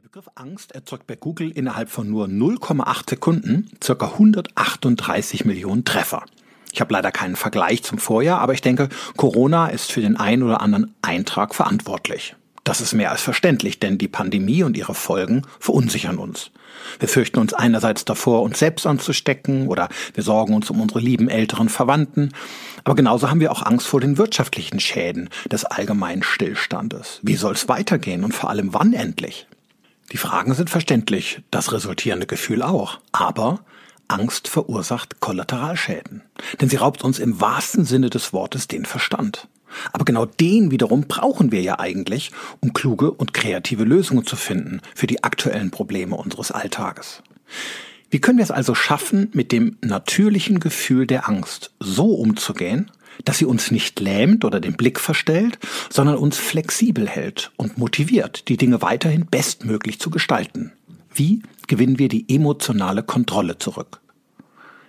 Der Begriff Angst erzeugt bei Google innerhalb von nur 0,8 Sekunden ca. 138 Millionen Treffer. Ich habe leider keinen Vergleich zum Vorjahr, aber ich denke, Corona ist für den einen oder anderen Eintrag verantwortlich. Das ist mehr als verständlich, denn die Pandemie und ihre Folgen verunsichern uns. Wir fürchten uns einerseits davor, uns selbst anzustecken oder wir sorgen uns um unsere lieben älteren Verwandten. Aber genauso haben wir auch Angst vor den wirtschaftlichen Schäden des allgemeinen Stillstandes. Wie soll es weitergehen und vor allem wann endlich? Die Fragen sind verständlich, das resultierende Gefühl auch. Aber Angst verursacht Kollateralschäden. Denn sie raubt uns im wahrsten Sinne des Wortes den Verstand. Aber genau den wiederum brauchen wir ja eigentlich, um kluge und kreative Lösungen zu finden für die aktuellen Probleme unseres Alltages. Wie können wir es also schaffen, mit dem natürlichen Gefühl der Angst so umzugehen, dass sie uns nicht lähmt oder den Blick verstellt, sondern uns flexibel hält und motiviert, die Dinge weiterhin bestmöglich zu gestalten. Wie gewinnen wir die emotionale Kontrolle zurück?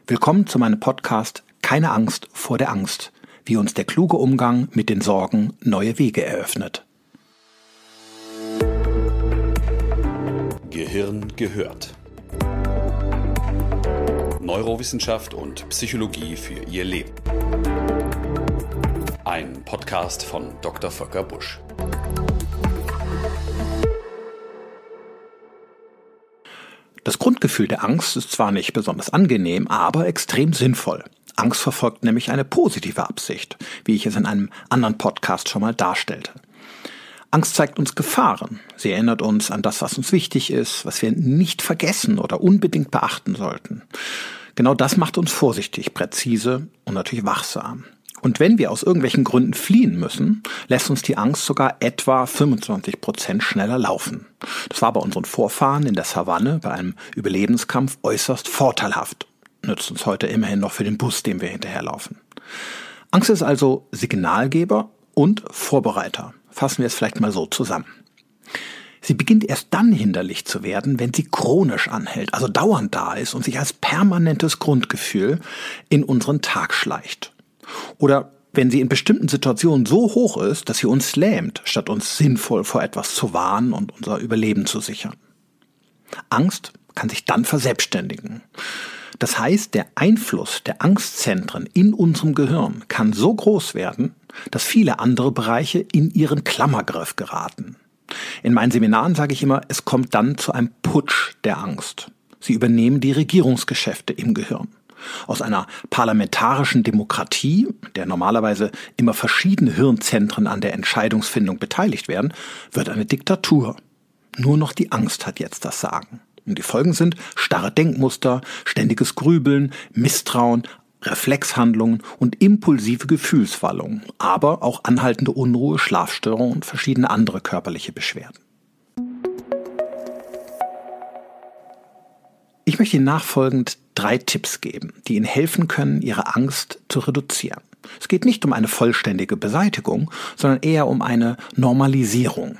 Willkommen zu meinem Podcast Keine Angst vor der Angst, wie uns der kluge Umgang mit den Sorgen neue Wege eröffnet. Gehirn gehört. Neurowissenschaft und Psychologie für ihr Leben. Ein Podcast von Dr. Volker Busch. Das Grundgefühl der Angst ist zwar nicht besonders angenehm, aber extrem sinnvoll. Angst verfolgt nämlich eine positive Absicht, wie ich es in einem anderen Podcast schon mal darstellte. Angst zeigt uns Gefahren. Sie erinnert uns an das, was uns wichtig ist, was wir nicht vergessen oder unbedingt beachten sollten. Genau das macht uns vorsichtig, präzise und natürlich wachsam. Und wenn wir aus irgendwelchen Gründen fliehen müssen, lässt uns die Angst sogar etwa 25 Prozent schneller laufen. Das war bei unseren Vorfahren in der Savanne bei einem Überlebenskampf äußerst vorteilhaft. Nützt uns heute immerhin noch für den Bus, dem wir hinterherlaufen. Angst ist also Signalgeber und Vorbereiter. Fassen wir es vielleicht mal so zusammen. Sie beginnt erst dann hinderlich zu werden, wenn sie chronisch anhält, also dauernd da ist und sich als permanentes Grundgefühl in unseren Tag schleicht. Oder wenn sie in bestimmten Situationen so hoch ist, dass sie uns lähmt, statt uns sinnvoll vor etwas zu warnen und unser Überleben zu sichern. Angst kann sich dann verselbstständigen. Das heißt, der Einfluss der Angstzentren in unserem Gehirn kann so groß werden, dass viele andere Bereiche in ihren Klammergriff geraten. In meinen Seminaren sage ich immer, es kommt dann zu einem Putsch der Angst. Sie übernehmen die Regierungsgeschäfte im Gehirn. Aus einer parlamentarischen Demokratie, der normalerweise immer verschiedene Hirnzentren an der Entscheidungsfindung beteiligt werden, wird eine Diktatur. Nur noch die Angst hat jetzt das Sagen. Und die Folgen sind starre Denkmuster, ständiges Grübeln, Misstrauen, Reflexhandlungen und impulsive Gefühlswallungen, aber auch anhaltende Unruhe, Schlafstörungen und verschiedene andere körperliche Beschwerden. Ich möchte Ihnen nachfolgend drei Tipps geben, die Ihnen helfen können, Ihre Angst zu reduzieren. Es geht nicht um eine vollständige Beseitigung, sondern eher um eine Normalisierung.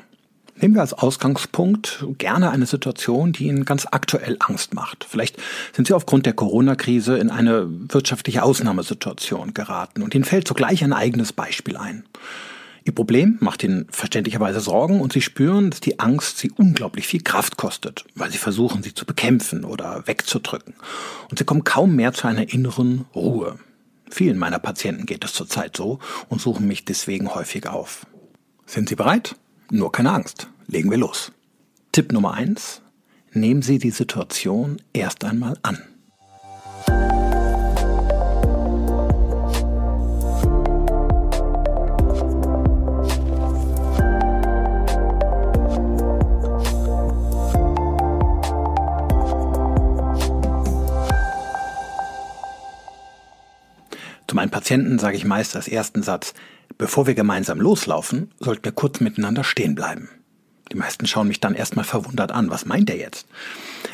Nehmen wir als Ausgangspunkt gerne eine Situation, die Ihnen ganz aktuell Angst macht. Vielleicht sind Sie aufgrund der Corona-Krise in eine wirtschaftliche Ausnahmesituation geraten und Ihnen fällt sogleich ein eigenes Beispiel ein. Ihr Problem macht Ihnen verständlicherweise Sorgen und Sie spüren, dass die Angst Sie unglaublich viel Kraft kostet, weil Sie versuchen, sie zu bekämpfen oder wegzudrücken. Und Sie kommen kaum mehr zu einer inneren Ruhe. Vielen meiner Patienten geht es zurzeit so und suchen mich deswegen häufig auf. Sind Sie bereit? Nur keine Angst. Legen wir los. Tipp Nummer eins: Nehmen Sie die Situation erst einmal an. Patienten sage ich meist als ersten Satz, Bevor wir gemeinsam loslaufen, sollten wir kurz miteinander stehen bleiben. Die meisten schauen mich dann erstmal verwundert an. Was meint er jetzt?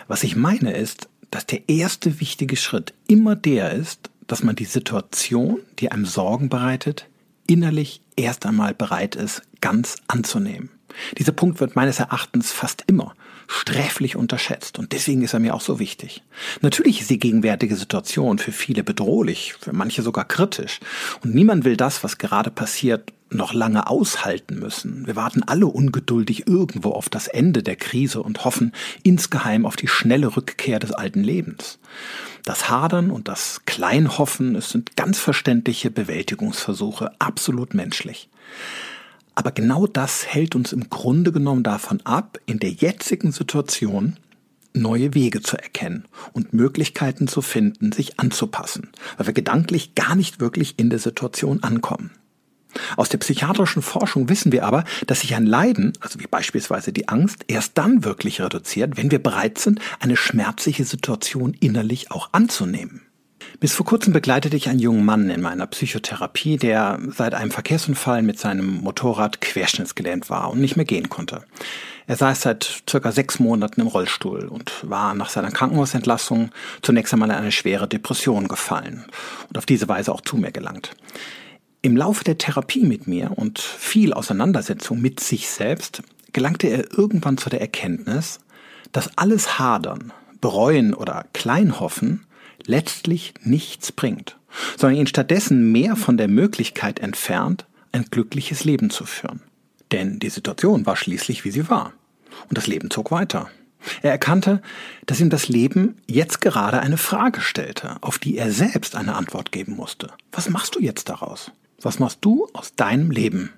Was ich meine ist, dass der erste wichtige Schritt immer der ist, dass man die Situation, die einem Sorgen bereitet, innerlich erst einmal bereit ist, ganz anzunehmen. Dieser Punkt wird meines Erachtens fast immer sträflich unterschätzt und deswegen ist er mir auch so wichtig. Natürlich ist die gegenwärtige Situation für viele bedrohlich, für manche sogar kritisch und niemand will das, was gerade passiert, noch lange aushalten müssen. Wir warten alle ungeduldig irgendwo auf das Ende der Krise und hoffen insgeheim auf die schnelle Rückkehr des alten Lebens. Das Hadern und das Kleinhoffen, es sind ganz verständliche Bewältigungsversuche, absolut menschlich. Aber genau das hält uns im Grunde genommen davon ab, in der jetzigen Situation neue Wege zu erkennen und Möglichkeiten zu finden, sich anzupassen, weil wir gedanklich gar nicht wirklich in der Situation ankommen. Aus der psychiatrischen Forschung wissen wir aber, dass sich ein Leiden, also wie beispielsweise die Angst, erst dann wirklich reduziert, wenn wir bereit sind, eine schmerzliche Situation innerlich auch anzunehmen. Bis vor kurzem begleitete ich einen jungen Mann in meiner Psychotherapie, der seit einem Verkehrsunfall mit seinem Motorrad querschnittsgelähmt war und nicht mehr gehen konnte. Er saß seit circa sechs Monaten im Rollstuhl und war nach seiner Krankenhausentlassung zunächst einmal in eine schwere Depression gefallen und auf diese Weise auch zu mir gelangt. Im Laufe der Therapie mit mir und viel Auseinandersetzung mit sich selbst gelangte er irgendwann zu der Erkenntnis, dass alles Hadern, Bereuen oder Kleinhoffen letztlich nichts bringt, sondern ihn stattdessen mehr von der Möglichkeit entfernt, ein glückliches Leben zu führen. Denn die Situation war schließlich, wie sie war. Und das Leben zog weiter. Er erkannte, dass ihm das Leben jetzt gerade eine Frage stellte, auf die er selbst eine Antwort geben musste. Was machst du jetzt daraus? Was machst du aus deinem Leben?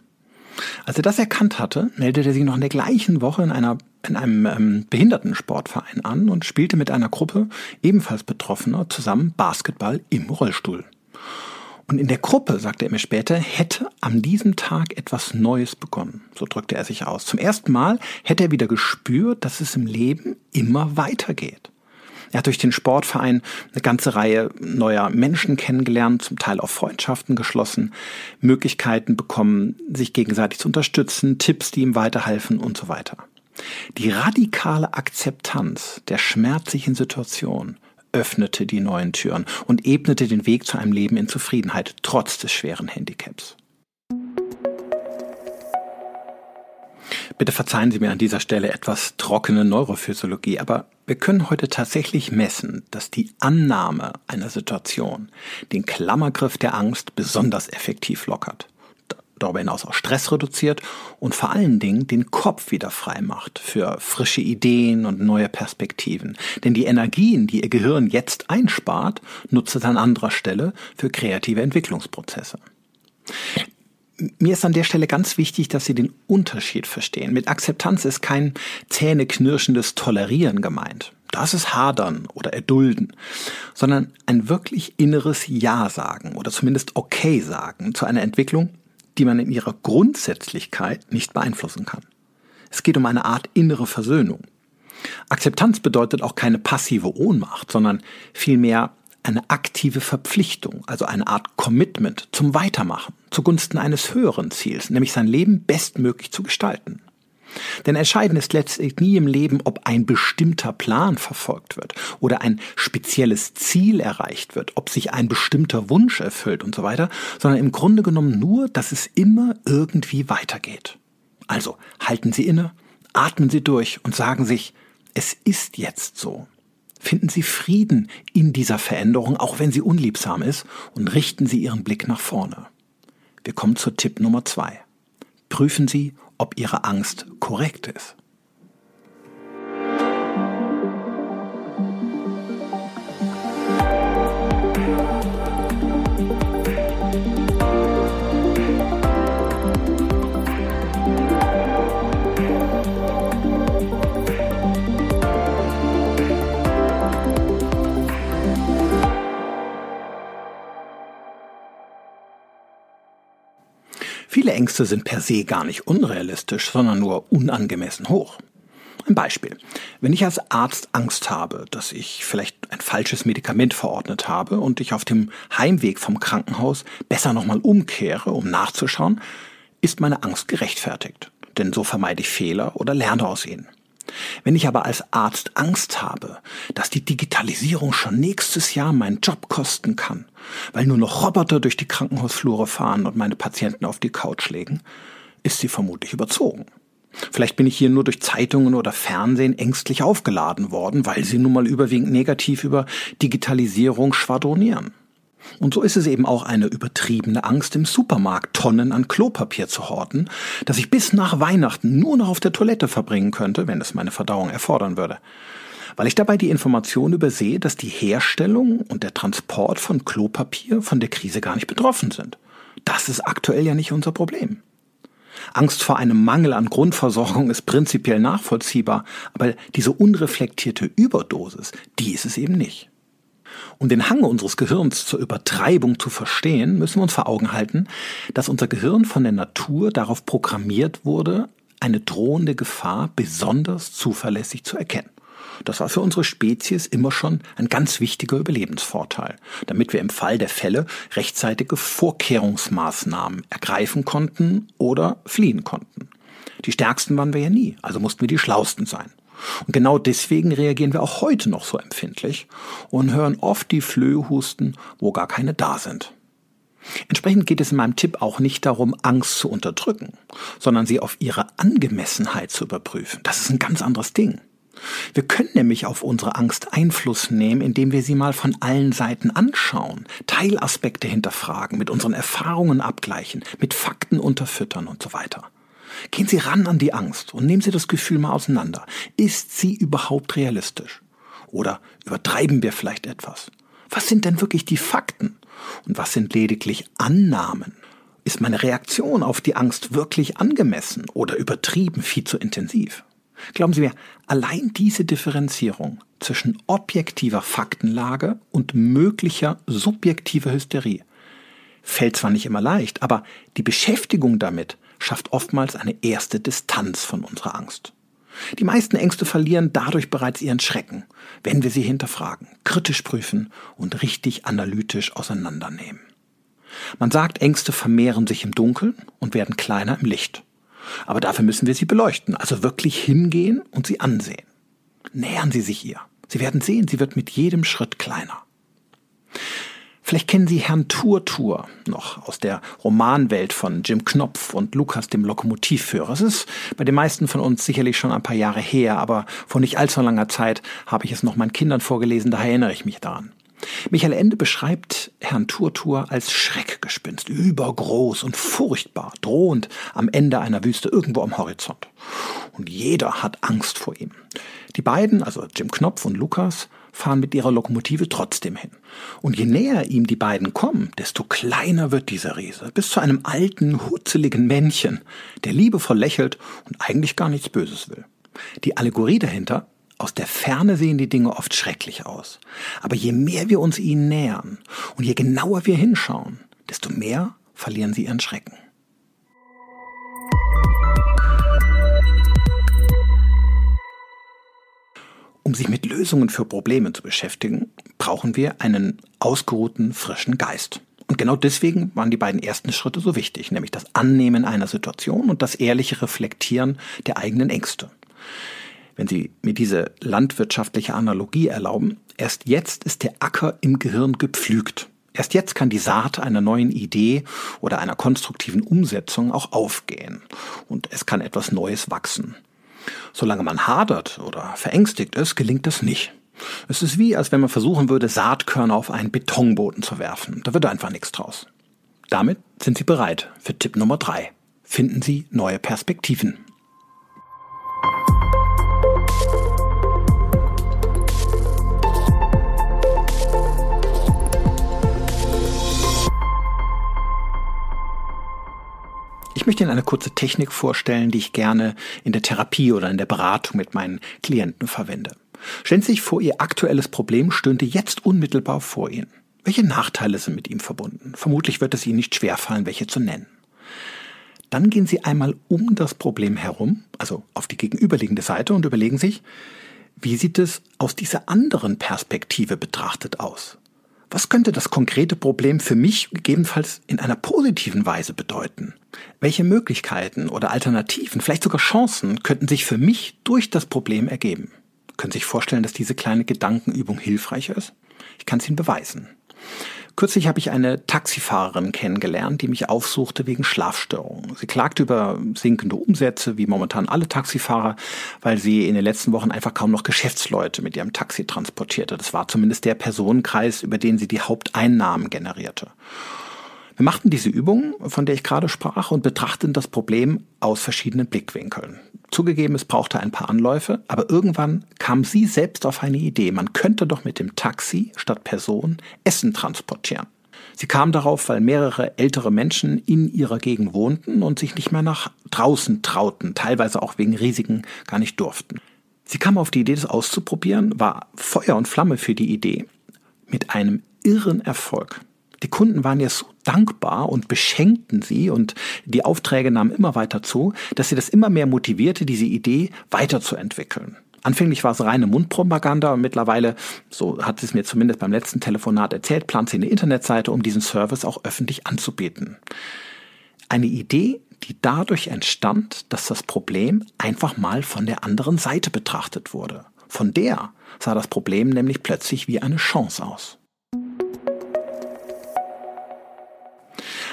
Als er das erkannt hatte, meldete er sich noch in der gleichen Woche in einer in einem ähm, Behindertensportverein an und spielte mit einer Gruppe ebenfalls Betroffener zusammen Basketball im Rollstuhl. Und in der Gruppe, sagte er mir später, hätte an diesem Tag etwas Neues begonnen. So drückte er sich aus. Zum ersten Mal hätte er wieder gespürt, dass es im Leben immer weitergeht. Er hat durch den Sportverein eine ganze Reihe neuer Menschen kennengelernt, zum Teil auch Freundschaften geschlossen, Möglichkeiten bekommen, sich gegenseitig zu unterstützen, Tipps, die ihm weiterhelfen und so weiter. Die radikale Akzeptanz der schmerzlichen Situation öffnete die neuen Türen und ebnete den Weg zu einem Leben in Zufriedenheit trotz des schweren Handicaps. Bitte verzeihen Sie mir an dieser Stelle etwas trockene Neurophysiologie, aber wir können heute tatsächlich messen, dass die Annahme einer Situation den Klammergriff der Angst besonders effektiv lockert darüber hinaus auch Stress reduziert und vor allen Dingen den Kopf wieder frei macht für frische Ideen und neue Perspektiven. Denn die Energien, die Ihr Gehirn jetzt einspart, nutzt es an anderer Stelle für kreative Entwicklungsprozesse. Mir ist an der Stelle ganz wichtig, dass Sie den Unterschied verstehen. Mit Akzeptanz ist kein zähneknirschendes Tolerieren gemeint. Das ist Hadern oder Erdulden, sondern ein wirklich inneres Ja sagen oder zumindest Okay sagen zu einer Entwicklung, die man in ihrer Grundsätzlichkeit nicht beeinflussen kann. Es geht um eine Art innere Versöhnung. Akzeptanz bedeutet auch keine passive Ohnmacht, sondern vielmehr eine aktive Verpflichtung, also eine Art Commitment zum Weitermachen, zugunsten eines höheren Ziels, nämlich sein Leben bestmöglich zu gestalten. Denn entscheidend ist letztlich nie im Leben, ob ein bestimmter Plan verfolgt wird oder ein spezielles Ziel erreicht wird, ob sich ein bestimmter Wunsch erfüllt und so weiter, sondern im Grunde genommen nur, dass es immer irgendwie weitergeht. Also halten Sie inne, atmen Sie durch und sagen sich, es ist jetzt so. Finden Sie Frieden in dieser Veränderung, auch wenn sie unliebsam ist, und richten Sie Ihren Blick nach vorne. Wir kommen zu Tipp Nummer zwei. Prüfen Sie, ob Ihre Angst korrekt ist. Ängste sind per se gar nicht unrealistisch, sondern nur unangemessen hoch. Ein Beispiel. Wenn ich als Arzt Angst habe, dass ich vielleicht ein falsches Medikament verordnet habe und ich auf dem Heimweg vom Krankenhaus besser nochmal umkehre, um nachzuschauen, ist meine Angst gerechtfertigt. Denn so vermeide ich Fehler oder lerne aus ihnen. Wenn ich aber als Arzt Angst habe, dass die Digitalisierung schon nächstes Jahr meinen Job kosten kann, weil nur noch Roboter durch die Krankenhausflure fahren und meine Patienten auf die Couch legen, ist sie vermutlich überzogen. Vielleicht bin ich hier nur durch Zeitungen oder Fernsehen ängstlich aufgeladen worden, weil sie nun mal überwiegend negativ über Digitalisierung schwadronieren. Und so ist es eben auch eine übertriebene Angst, im Supermarkt Tonnen an Klopapier zu horten, das ich bis nach Weihnachten nur noch auf der Toilette verbringen könnte, wenn es meine Verdauung erfordern würde. Weil ich dabei die Information übersehe, dass die Herstellung und der Transport von Klopapier von der Krise gar nicht betroffen sind. Das ist aktuell ja nicht unser Problem. Angst vor einem Mangel an Grundversorgung ist prinzipiell nachvollziehbar, aber diese unreflektierte Überdosis, die ist es eben nicht. Um den Hang unseres Gehirns zur Übertreibung zu verstehen, müssen wir uns vor Augen halten, dass unser Gehirn von der Natur darauf programmiert wurde, eine drohende Gefahr besonders zuverlässig zu erkennen. Das war für unsere Spezies immer schon ein ganz wichtiger Überlebensvorteil, damit wir im Fall der Fälle rechtzeitige Vorkehrungsmaßnahmen ergreifen konnten oder fliehen konnten. Die stärksten waren wir ja nie, also mussten wir die schlausten sein. Und genau deswegen reagieren wir auch heute noch so empfindlich und hören oft die Flöhe husten, wo gar keine da sind. Entsprechend geht es in meinem Tipp auch nicht darum, Angst zu unterdrücken, sondern sie auf ihre Angemessenheit zu überprüfen. Das ist ein ganz anderes Ding. Wir können nämlich auf unsere Angst Einfluss nehmen, indem wir sie mal von allen Seiten anschauen, Teilaspekte hinterfragen, mit unseren Erfahrungen abgleichen, mit Fakten unterfüttern und so weiter. Gehen Sie ran an die Angst und nehmen Sie das Gefühl mal auseinander. Ist sie überhaupt realistisch? Oder übertreiben wir vielleicht etwas? Was sind denn wirklich die Fakten? Und was sind lediglich Annahmen? Ist meine Reaktion auf die Angst wirklich angemessen oder übertrieben viel zu intensiv? Glauben Sie mir, allein diese Differenzierung zwischen objektiver Faktenlage und möglicher subjektiver Hysterie fällt zwar nicht immer leicht, aber die Beschäftigung damit schafft oftmals eine erste Distanz von unserer Angst. Die meisten Ängste verlieren dadurch bereits ihren Schrecken, wenn wir sie hinterfragen, kritisch prüfen und richtig analytisch auseinandernehmen. Man sagt, Ängste vermehren sich im Dunkeln und werden kleiner im Licht. Aber dafür müssen wir sie beleuchten, also wirklich hingehen und sie ansehen. Nähern Sie sich ihr. Sie werden sehen, sie wird mit jedem Schritt kleiner. Vielleicht kennen Sie Herrn Turtur noch aus der Romanwelt von Jim Knopf und Lukas dem Lokomotivführer. Es ist bei den meisten von uns sicherlich schon ein paar Jahre her, aber vor nicht allzu langer Zeit habe ich es noch meinen Kindern vorgelesen, daher erinnere ich mich daran. Michael Ende beschreibt Herrn Turtur als Schreckgespinst, übergroß und furchtbar, drohend am Ende einer Wüste irgendwo am Horizont. Und jeder hat Angst vor ihm. Die beiden, also Jim Knopf und Lukas, fahren mit ihrer Lokomotive trotzdem hin. Und je näher ihm die beiden kommen, desto kleiner wird dieser Riese, bis zu einem alten, hutzeligen Männchen, der liebevoll lächelt und eigentlich gar nichts Böses will. Die Allegorie dahinter aus der Ferne sehen die Dinge oft schrecklich aus. Aber je mehr wir uns ihnen nähern und je genauer wir hinschauen, desto mehr verlieren sie ihren Schrecken. Um sich mit Lösungen für Probleme zu beschäftigen, brauchen wir einen ausgeruhten, frischen Geist. Und genau deswegen waren die beiden ersten Schritte so wichtig, nämlich das Annehmen einer Situation und das ehrliche Reflektieren der eigenen Ängste wenn Sie mir diese landwirtschaftliche Analogie erlauben, erst jetzt ist der Acker im Gehirn gepflügt. Erst jetzt kann die Saat einer neuen Idee oder einer konstruktiven Umsetzung auch aufgehen und es kann etwas Neues wachsen. Solange man hadert oder verängstigt ist, gelingt das nicht. Es ist wie, als wenn man versuchen würde, Saatkörner auf einen Betonboden zu werfen. Da wird einfach nichts draus. Damit sind Sie bereit für Tipp Nummer drei. Finden Sie neue Perspektiven. Ich möchte Ihnen eine kurze Technik vorstellen, die ich gerne in der Therapie oder in der Beratung mit meinen Klienten verwende. Stellen Sie sich vor, Ihr aktuelles Problem stünde jetzt unmittelbar vor Ihnen. Welche Nachteile sind mit ihm verbunden? Vermutlich wird es Ihnen nicht schwerfallen, welche zu nennen. Dann gehen Sie einmal um das Problem herum, also auf die gegenüberliegende Seite und überlegen sich, wie sieht es aus dieser anderen Perspektive betrachtet aus? Was könnte das konkrete Problem für mich gegebenenfalls in einer positiven Weise bedeuten? Welche Möglichkeiten oder Alternativen, vielleicht sogar Chancen könnten sich für mich durch das Problem ergeben? Können Sie sich vorstellen, dass diese kleine Gedankenübung hilfreich ist? Ich kann es Ihnen beweisen. Kürzlich habe ich eine Taxifahrerin kennengelernt, die mich aufsuchte wegen Schlafstörungen. Sie klagte über sinkende Umsätze, wie momentan alle Taxifahrer, weil sie in den letzten Wochen einfach kaum noch Geschäftsleute mit ihrem Taxi transportierte. Das war zumindest der Personenkreis, über den sie die Haupteinnahmen generierte. Wir machten diese Übung, von der ich gerade sprach, und betrachteten das Problem aus verschiedenen Blickwinkeln. Zugegeben, es brauchte ein paar Anläufe, aber irgendwann kam sie selbst auf eine Idee. Man könnte doch mit dem Taxi statt Person Essen transportieren. Sie kam darauf, weil mehrere ältere Menschen in ihrer Gegend wohnten und sich nicht mehr nach draußen trauten, teilweise auch wegen Risiken gar nicht durften. Sie kam auf die Idee, das auszuprobieren, war Feuer und Flamme für die Idee, mit einem irren Erfolg. Die Kunden waren ihr so dankbar und beschenkten sie und die Aufträge nahmen immer weiter zu, dass sie das immer mehr motivierte, diese Idee weiterzuentwickeln. Anfänglich war es reine Mundpropaganda und mittlerweile, so hat sie es mir zumindest beim letzten Telefonat erzählt, plant sie eine Internetseite, um diesen Service auch öffentlich anzubieten. Eine Idee, die dadurch entstand, dass das Problem einfach mal von der anderen Seite betrachtet wurde. Von der sah das Problem nämlich plötzlich wie eine Chance aus.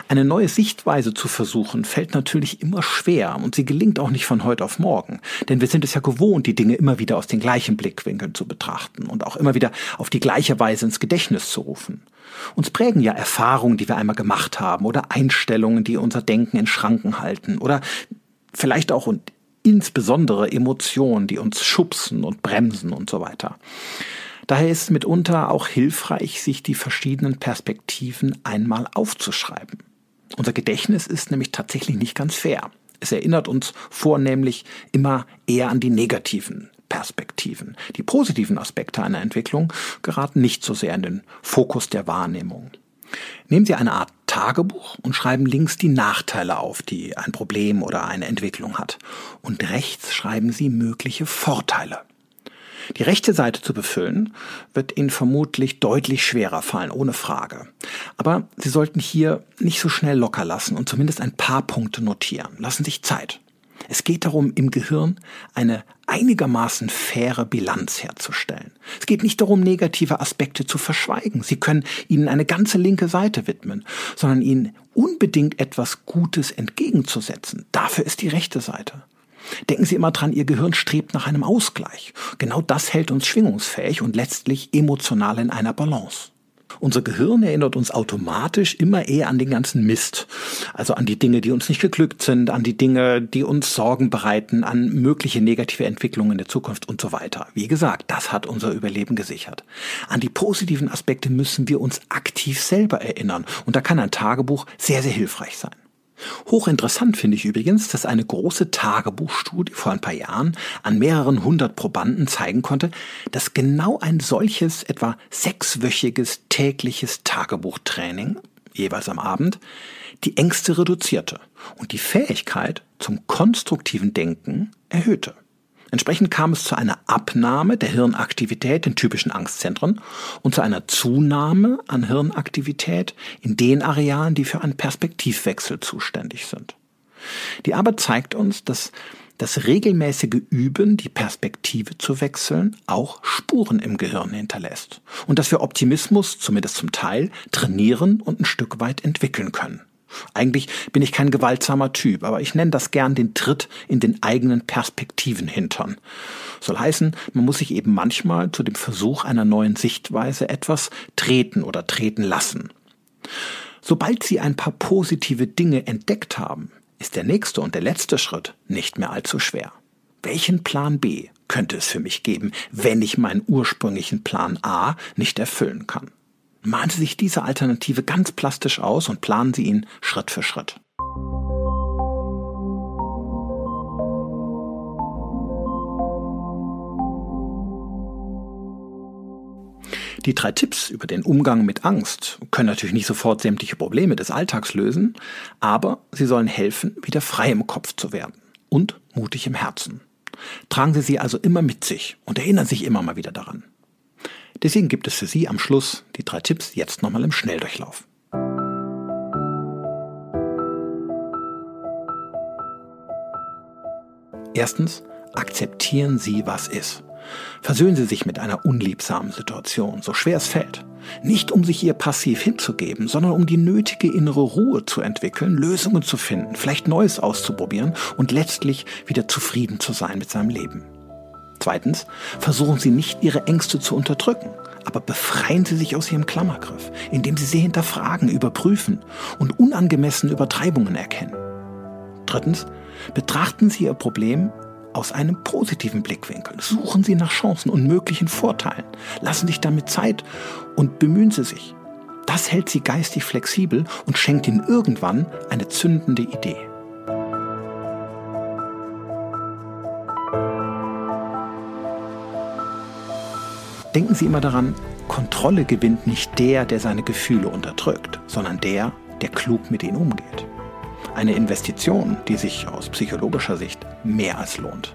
Eine neue Sichtweise zu versuchen, fällt natürlich immer schwer und sie gelingt auch nicht von heute auf morgen. Denn wir sind es ja gewohnt, die Dinge immer wieder aus den gleichen Blickwinkeln zu betrachten und auch immer wieder auf die gleiche Weise ins Gedächtnis zu rufen. Uns prägen ja Erfahrungen, die wir einmal gemacht haben oder Einstellungen, die unser Denken in Schranken halten oder vielleicht auch und insbesondere Emotionen, die uns schubsen und bremsen und so weiter. Daher ist es mitunter auch hilfreich, sich die verschiedenen Perspektiven einmal aufzuschreiben. Unser Gedächtnis ist nämlich tatsächlich nicht ganz fair. Es erinnert uns vornehmlich immer eher an die negativen Perspektiven. Die positiven Aspekte einer Entwicklung geraten nicht so sehr in den Fokus der Wahrnehmung. Nehmen Sie eine Art Tagebuch und schreiben links die Nachteile auf, die ein Problem oder eine Entwicklung hat. Und rechts schreiben Sie mögliche Vorteile. Die rechte Seite zu befüllen, wird Ihnen vermutlich deutlich schwerer fallen, ohne Frage. Aber Sie sollten hier nicht so schnell locker lassen und zumindest ein paar Punkte notieren. Lassen sich Zeit. Es geht darum, im Gehirn eine einigermaßen faire Bilanz herzustellen. Es geht nicht darum, negative Aspekte zu verschweigen. Sie können ihnen eine ganze linke Seite widmen, sondern ihnen unbedingt etwas Gutes entgegenzusetzen. Dafür ist die rechte Seite. Denken Sie immer dran, Ihr Gehirn strebt nach einem Ausgleich. Genau das hält uns schwingungsfähig und letztlich emotional in einer Balance. Unser Gehirn erinnert uns automatisch immer eher an den ganzen Mist. Also an die Dinge, die uns nicht geglückt sind, an die Dinge, die uns Sorgen bereiten, an mögliche negative Entwicklungen in der Zukunft und so weiter. Wie gesagt, das hat unser Überleben gesichert. An die positiven Aspekte müssen wir uns aktiv selber erinnern. Und da kann ein Tagebuch sehr, sehr hilfreich sein. Hochinteressant finde ich übrigens, dass eine große Tagebuchstudie vor ein paar Jahren an mehreren hundert Probanden zeigen konnte, dass genau ein solches etwa sechswöchiges tägliches Tagebuchtraining, jeweils am Abend, die Ängste reduzierte und die Fähigkeit zum konstruktiven Denken erhöhte. Entsprechend kam es zu einer Abnahme der Hirnaktivität in typischen Angstzentren und zu einer Zunahme an Hirnaktivität in den Arealen, die für einen Perspektivwechsel zuständig sind. Die Arbeit zeigt uns, dass das regelmäßige Üben, die Perspektive zu wechseln, auch Spuren im Gehirn hinterlässt und dass wir Optimismus, zumindest zum Teil, trainieren und ein Stück weit entwickeln können. Eigentlich bin ich kein gewaltsamer Typ, aber ich nenne das gern den Tritt in den eigenen Perspektiven hintern. Soll heißen, man muss sich eben manchmal zu dem Versuch einer neuen Sichtweise etwas treten oder treten lassen. Sobald Sie ein paar positive Dinge entdeckt haben, ist der nächste und der letzte Schritt nicht mehr allzu schwer. Welchen Plan B könnte es für mich geben, wenn ich meinen ursprünglichen Plan A nicht erfüllen kann? Malen Sie sich diese Alternative ganz plastisch aus und planen Sie ihn Schritt für Schritt. Die drei Tipps über den Umgang mit Angst können natürlich nicht sofort sämtliche Probleme des Alltags lösen, aber sie sollen helfen, wieder frei im Kopf zu werden und mutig im Herzen. Tragen Sie sie also immer mit sich und erinnern sich immer mal wieder daran. Deswegen gibt es für Sie am Schluss die drei Tipps jetzt nochmal im Schnelldurchlauf. Erstens, akzeptieren Sie, was ist. Versöhnen Sie sich mit einer unliebsamen Situation, so schwer es fällt. Nicht um sich ihr passiv hinzugeben, sondern um die nötige innere Ruhe zu entwickeln, Lösungen zu finden, vielleicht Neues auszuprobieren und letztlich wieder zufrieden zu sein mit seinem Leben. Zweitens, versuchen Sie nicht Ihre Ängste zu unterdrücken, aber befreien Sie sich aus Ihrem Klammergriff, indem Sie sie hinterfragen, überprüfen und unangemessene Übertreibungen erkennen. Drittens, betrachten Sie Ihr Problem aus einem positiven Blickwinkel. Suchen Sie nach Chancen und möglichen Vorteilen. Lassen sich damit Zeit und bemühen Sie sich. Das hält Sie geistig flexibel und schenkt Ihnen irgendwann eine zündende Idee. Denken Sie immer daran, Kontrolle gewinnt nicht der, der seine Gefühle unterdrückt, sondern der, der klug mit ihnen umgeht. Eine Investition, die sich aus psychologischer Sicht mehr als lohnt.